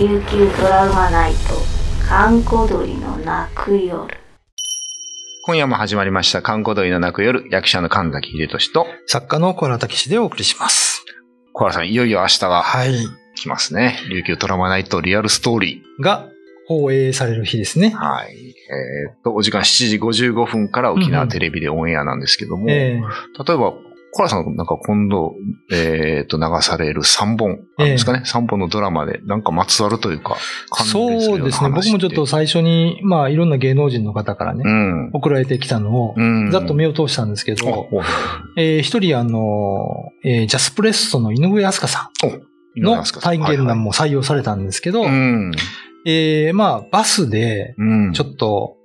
琉球ドラマナイト閑古鳥の泣く夜今夜も始まりました、観光鳥の泣く夜、役者の神崎秀俊と、作家の小原武史でお送りします。小原さん、いよいよ明日がはい。来ますね。琉球ドラマナイトリアルストーリが放映される日ですねー。。はい。えーっと、お時間7時55分から沖縄テレビでオンエアなんですけども、え例えば、小原さんなんか今度、えーっと、流される3本、あるんですかね、3本のドラマで、なんかまつわるというか、そうですね。話僕もちょっと最初に、まあ、いろんな芸能人の方からね、うん。送られてきたのを、うん。ざっと目を通したんですけど、おおえー一人、あの、えージャスプレッソの井上飛鳥さんの体験談も採用されたんですけど、うん。えーまあ、バスで、うん。ちょっと、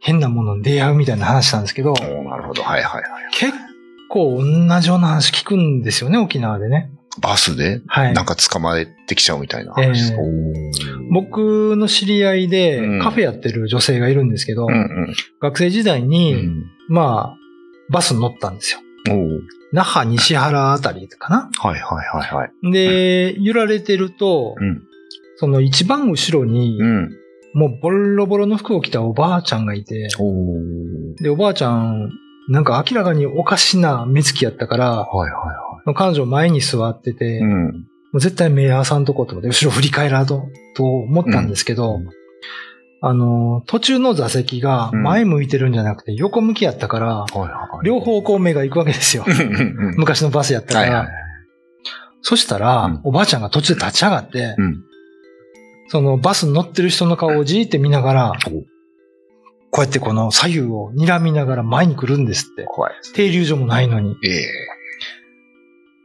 変なものに出会うみたいな話なんですけど、おーなるほど。はいはいはい。結構同じような話聞くんですよね、沖縄でね。バスで、はいなんか捕まえてきちゃうみたいな。えー僕の知り合いでうんカフェやってる女性がいるんですけど、うんうん学生時代うに、ん。まあ、バスに乗ったんですよ。那覇西原あたりかな？はいはいはいはい。で、揺られてると、うん。その一番後ろに、うん。もうボロボロの服を着たおばあちゃんがいて、で、おばあちゃん、なんか明らかにおかしな目つきやったから、はいはいは彼女前に座ってて、い。うん。もう絶対目合わさんとこうと思って、後ろ振り返らんと、と思ったんですけど、うんあの、途中の座席がうん前向いてるんじゃなくて横向きやったから、はいはい。両方こう目が行くわけですよう。んうんうん。昔のバスやったから。はいはい。そしたら、うんおばあちゃんが途中で立ち上がって、うん。そのバスに乗ってる人の顔をじーって見ながら、おこうやってこの左右を睨みながら前に来るんですって。怖いです。停留所もないのに。ええ。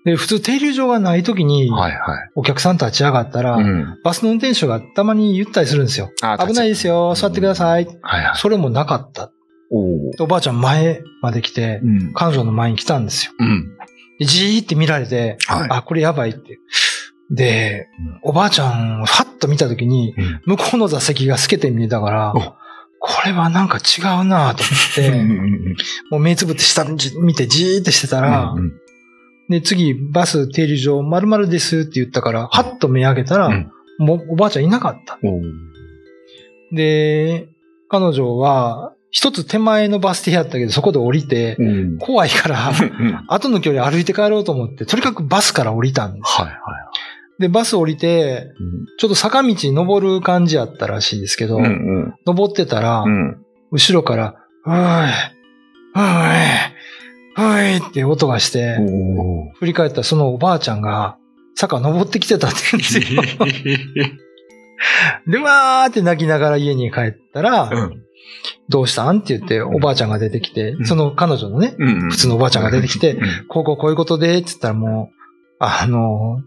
で、普通停留所がない時に、はいはい。お客さん立ち上がったら、うん。バスの運転手がたまに言ったりするんですよ。あ危ないですよ、座ってください。はいはい。それもなかった。おでおばあちゃん前まで来て、うん。彼女の前に来たんですよ。うん。でじーって見られて、はい。あ、これやばいって。で、おばあちゃんをファッと見たときに、うん向こうの座席が透けて見えたからお、これはなんか違うなと思って、もう目つぶって下見てじーってしてたら、うんで、次、バス停留所〇〇ですって言ったから、はっと目上げたら、うんもうおばあちゃんいなかった。で、彼女は、一つ手前のバス停やったけど、そこで降りて、うん。怖いから、うん後の距離歩いて帰ろうと思って、とにかくバスから降りたんです。はいはで、バス降りて、ちょっと坂道登る感じやったらしいですけど、い。うんうん。登ってたら、うん。後ろから、うーい、うーい、うーいって音がして、お振り返ったらそのおばあちゃんが、坂登ってきてたって言うんですよ。で、わーって泣きながら家に帰ったら、うん。どうしたんって言って、おばあちゃんが出てきて、うんその彼女のね、うん。普通のおばあちゃんが出てきてうんこうこうこういうことで、って言ったらもう、あの、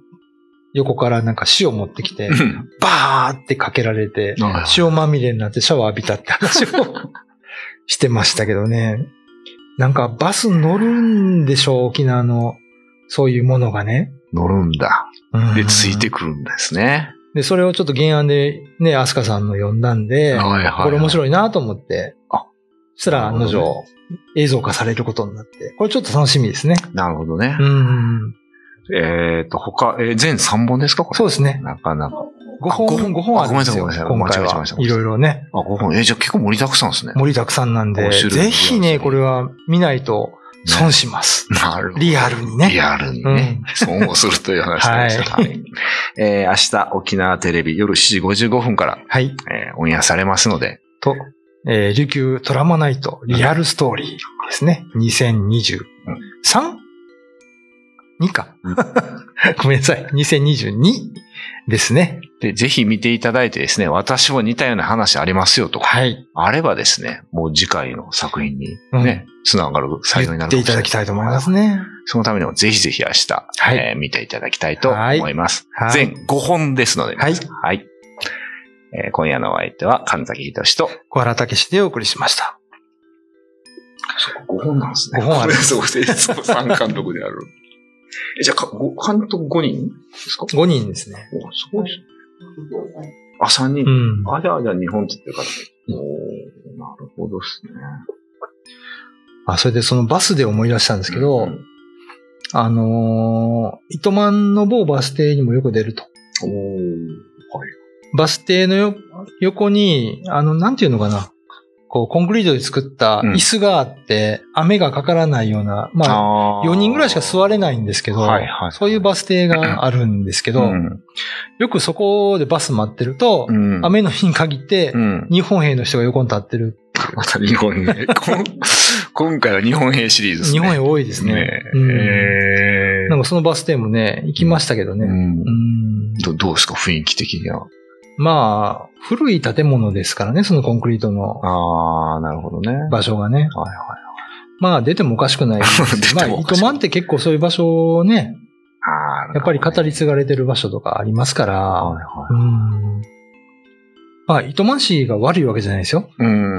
横からなんか塩持ってきて、うん。バーってかけられて、はい塩まみれになってシャワー浴びたって話を してましたけどね。なんかバス乗るんでしょう、沖縄の、そういうものがね。乗るんだ。うんで、ついてくるんですね。で、それをちょっと原案でね、アスカさんの読んだんで、はいはい。これ面白いなと思って、あそしたら案の定映像化されることになって、これちょっと楽しみですね。なるほどねう。ん。えっと、他、えー全3本ですか？これそうですね。なかなか。5本、あ五本5本あるんですよ。あごめんなさいごめんなさい間違えましたいろいろね、あ、5本。えーじゃあ結構盛りだくさんですね。盛りだくさんなんで、ぜひね、これは見ないと損します。なるほど。リアルにね。リアルにね。損をするという話でした。はいはいえー明日、沖縄テレビ夜7時55分から、はい。えーオンエアされますので、と、えー琉球トラマナイトリアルストーリーですね。2023?2 か。ごめんなさい。2022ですね。で、ぜひ見ていただいてですね、私も似たような話ありますよとか、はい。あればですね、もう次回の作品にね、つながる最後になるかもしれない言っていただきたいと思いますね。そのためにもぜひぜひ明日、はいえー見ていただきたいと思います。はい全5本ですので、はいはい。えー今夜のお相手は神崎仁と、小原武史でお送りしました。そう5本なんですね五本ある そう、そう、三監督である。え、じゃあ、かご監督5人ですか？5人ですね。おすごいですね。あ、3人。うん。あ、じゃあ、じゃあ、日本って言ってるから。おーなるほどですね。あ、それでそのバスで思い出したんですけど、うんあのー糸満の某バス停にもよく出ると。おーはい。バス停のよ横に、あの、なんていうのかな。こう、コンクリートで作った椅子があって、雨がかからないような、まあ、あー4人ぐらいしか座れないんですけど、はいはいそういうバス停があるんですけど、うん。よくそこでバス待ってると、うん。雨の日に限ってう、ん。日本兵の人が横に立ってる。また日本兵。今回は日本兵シリーズですね。日本兵多いですね。なんかそのバス停もね、行きましたけどね。どうですか雰囲気的には。まあ、古い建物ですからね、そのコンクリートのああ、なるほどね。はい場所がね。はい。まあ出てもおかしくない ですし。まあ、糸満って結構そういう場所をね、やっぱり語り継がれてる場所とかありますから、はいはうん。まあ、糸満市が悪いわけじゃないですよ。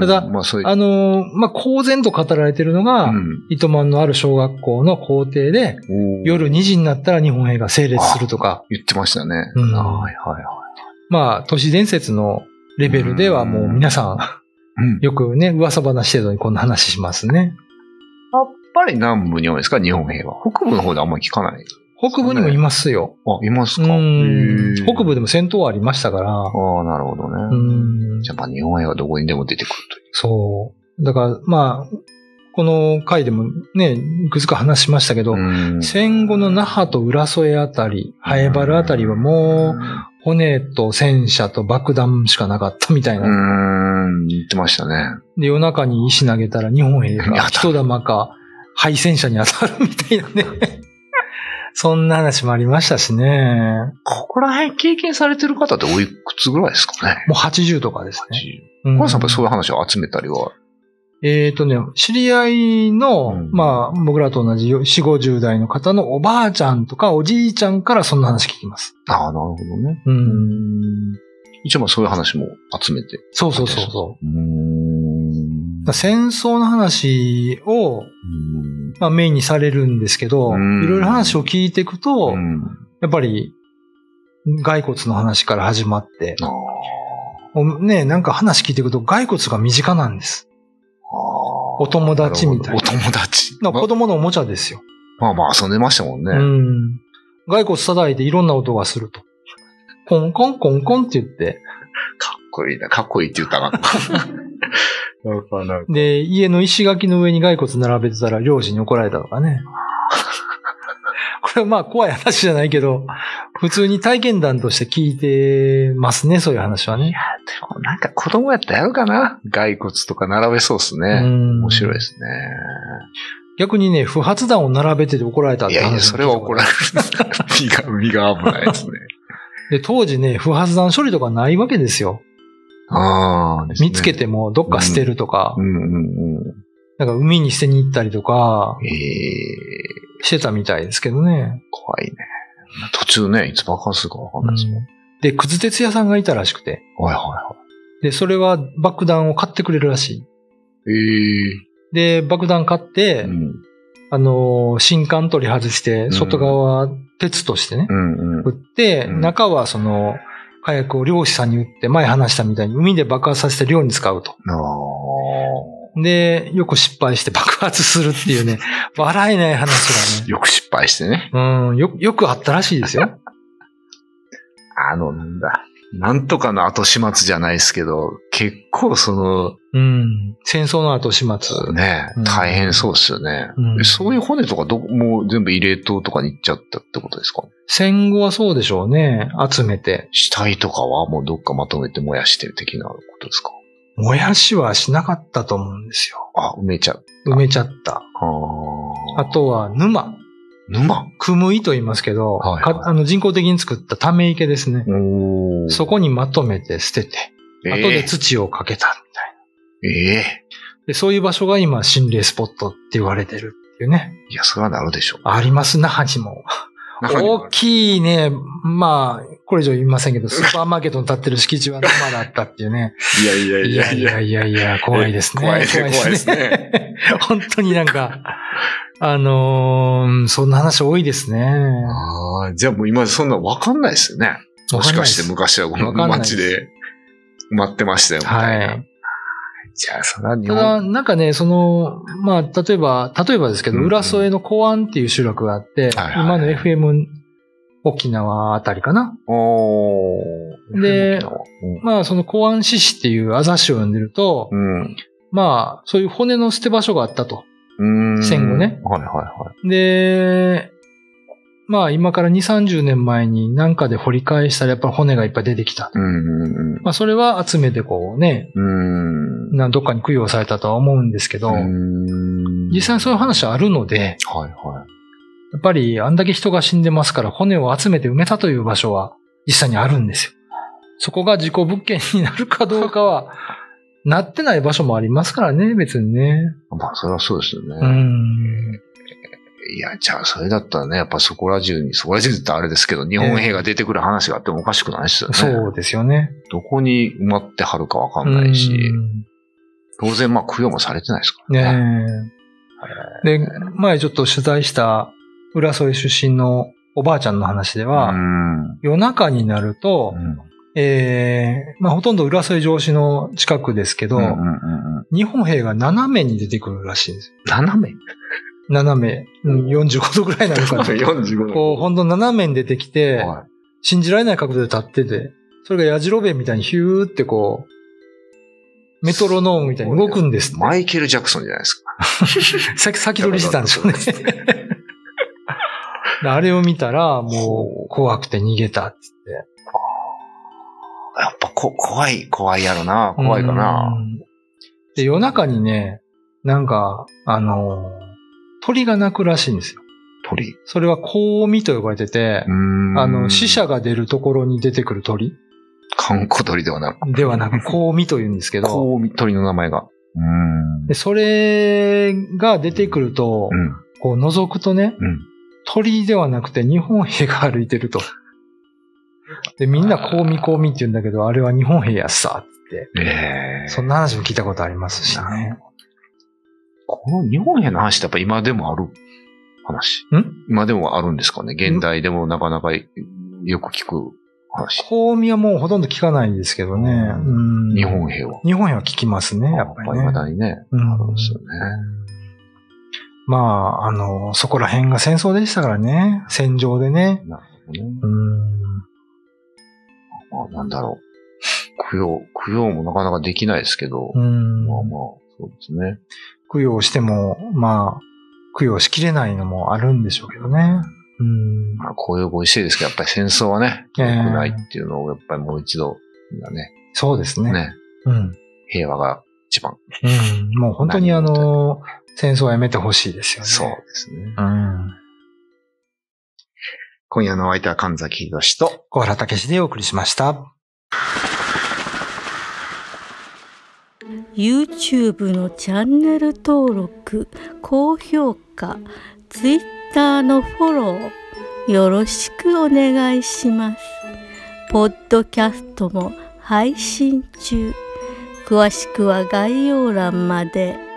ただまあ。あのーまあ、公然と語られてるのが、うん糸満のある小学校の校庭で、夜2時になったら日本兵が整列するとか、言ってましたね。うんはいはいはまあ、都市伝説のレベルではもう皆さい。うんん、よくね、噂話程度にこんな話しますね。やっぱり南部に多いですか？日本兵は。北部の方であんまり聞かない。北部にもいますよ。あ、いますうか北部でも戦闘はありましたから、ああ、なるほどうね。んじゃあまあ日本兵はどこにでも出てくるという。そう。だから、まあ、この回でもね、いくつか話しましたけど、うん戦後の那覇と浦添あたり、ハエバルあたりはもう、骨と戦車と爆弾しかなかったみたいうな。ん、言ってましたね。で、夜中に石投げたら日本兵が人玉か敗戦車に当たるみたいなね。そんな話もありましたしね。ここら辺経験されてる方っておいくつぐらいですかね？もう80とかですね。お母さんやっぱりうそういう話を集めたりは。えっ、とね、知り合いの、うんまあ、僕らと同じ4、50代の方のおばあちゃんとかおじいちゃんからそんな話聞きます。ああ、なるほどね。う。うん一応まあそういう話も集めて。そうそうそうそう。う戦争の話を、うんまあ、メインにされるんですけど、いうんろいろ話を聞いていくと、うんやっぱり、骸骨の話から始まって、ね、なんか話聞いていくと骸骨が身近なんです。あお友達みたいなお友達。だから子供のおもちゃですよ。まあまあ遊んでましたもんね。うん。骸骨叩いていろんな音がすると。コンコンコンコンって言って、かっこいいな。かっこいいって言ったな。で、家の石垣の上に骸骨並べてたら漁師に怒られたとかね。これはまあ怖い話じゃないけど、普通に体験談として聞いてますね、そういう話はね。でもなんか子供やったらやるかな？骸骨とか並べそうっすね。うん面白いですね。逆にね、不発弾を並べてて怒られたって話いやいや、それは怒られる。る。身が、身が危ないですね。で、当時ね、不発弾処理とかないわけですよ。ああ、ね見つけてもどっか捨てるとか、うんうんうん。なんか海に捨てに行ったりとかええしてたみたいですけどね。怖いね。途中ね、いつ爆発するかわかんないですもん。で、くず鉄屋さんがいたらしくて。はいはで、それは爆弾を買ってくれるらしい。いはい。で、爆弾買って、ええうん。あのー新管取り外して、外側は鉄としてね、うんうん売。って、うん中はその、火薬を漁師さんに売って、前話したみたいに海で爆発させて漁に使うと。で、よく失敗して 爆発するっていうね、笑えない話がね。よく失敗してね。うん、よ、よくあったらしいですよ。あの、なんだ。なんとかの後始末じゃないですけど、結構その、うん。戦争の後始末。ねうん、大変そうですよね。うんそういう骨とかどこ、もう全部入れ塔とかに行っちゃったってことですか？戦後はそうでしょうね。集めて。死体とかはもうどっかまとめて燃やしてる的なことですか？燃やしはしなかったと思うんですよ。あ、埋めちゃう。埋めちゃった。ああとは沼。沼？くむいと言いますけど、はいはいかあの人工的に作ったため池ですね。おそこにまとめて捨てて、え後で土をかけたみたいな。ええで、そういう場所が今心霊スポットって言われてるっていうね。いや、それはなるでしょう。あります、那覇にも。大きいね、まあ、これ以上言いませんけど、スーパーマーケットに建ってる敷地は生だったっていうね。いやいやいやいやいやいや、怖いですね。怖いね怖いですね。本当になんか、あのーそんな話多いですね。ああ、じゃあもう今そんなわかんないですよね。もしかして昔はこの街で埋まってましたよ、みたいな。はい。じゃあ、それは日ただ、本。なんかね、その、まあ、例えば、例えばですけど、うんうん浦添の公安っていう集落があって、はいはい今の FM 沖縄あたりかな。おー。で沖縄まあ、その公安獅子っていうあざしを読んでると、うん。まあ、そういう骨の捨て場所があったと。うん。戦後ね。はいはいはい。で、まあ、今から2、30年前になんかで掘り返したらやっぱり骨がいっぱい出てきた。うんうんまあ、それは集めてこうね、うん。うん。などっかに供養されたとは思うんですけど、うん実際そういう話あるので、はいはい。やっぱりあんだけ人が死んでますから骨を集めて埋めたという場所は実際にあるんですよ。そこが事故物件になるかどうかは、なってない場所もありますからね、別にね。まあ、それはそうですよね。うん。いや、じゃあ、それだったらね、やっぱそこら中に、そこら中にってあれですけど、日本兵が出てくる話があってもおかしくないですよね。そうですよね。どこに埋まってはるかわかんないし、うん当然、まあ、供養もされてないですからね。ねえ。で、前ちょっと取材した浦添出身のおばあちゃんの話では、うん。夜中になると、うんええまあほとんど浦添城址の近くですけど、うんうんうんうん日本兵が斜めに出てくるらしいんですよ。斜め斜め、うん、45度ぐらいなのかな。45こう、ほんと斜めに出てきて、は信じられない角度で立ってて、それが矢印弁みたいにヒューってこう、メトロノームみたいに動くんです。マイケル・ジャクソンじゃないですか。先、先取りしてたんでしょうね。で あれを見たら、もう怖くて逃げたっつって。やっぱこ、怖い、怖いやろな。怖いかな。うん。で、夜中にね、なんか、あのー鳥が鳴くらしいんですよ。鳥？それは香味と呼ばれてて、うんあの、死者が出るところに出てくる鳥観光鳥ではなく、ではなく、香味と言うんですけど、こう、鳥の名前が。うん。で、それが出てくると、うん。こう覗くとね、うん。鳥ではなくて日本兵が歩いてると。で、みんな香味香味って言うんだけど、あれは日本兵やっさ、って。ええそんな話も聞いたことありますしね。この日本兵の話ってやっぱ今でもある話？ん？今でもあるんですかね？現代でもなかなかよく聞く話。香味はもうほとんど聞かないんですけどね。うん日本兵は。日本兵は聞きますね、やっぱりね。未だにね。うんあるんですよね。まあ、あの、そこら辺が戦争でしたからね。戦場でね。なるほどね。うん。まあ、なんだろう。供養、供養もなかなかできないですけど、うん。まあまあ、そうですね。供養しても、まあ、供養しきれないのもあるんでしょうけどね。うん。まあ、こういうご時世ですけど、やっぱり戦争はね、良ええくないっていうのを、やっぱりもう一度、みんなね、そうですね。ね、うん。平和が一番。うん。もう本当にあの、戦争はやめてほしいですよね。そうですね。うん。今夜のお相手は神崎秀と、小原武史でお送りしました。YouTube のチャンネル登録高評価 Twitter のフォローよろしくお願いしますポッドキャストも配信中詳しくは概要欄まで。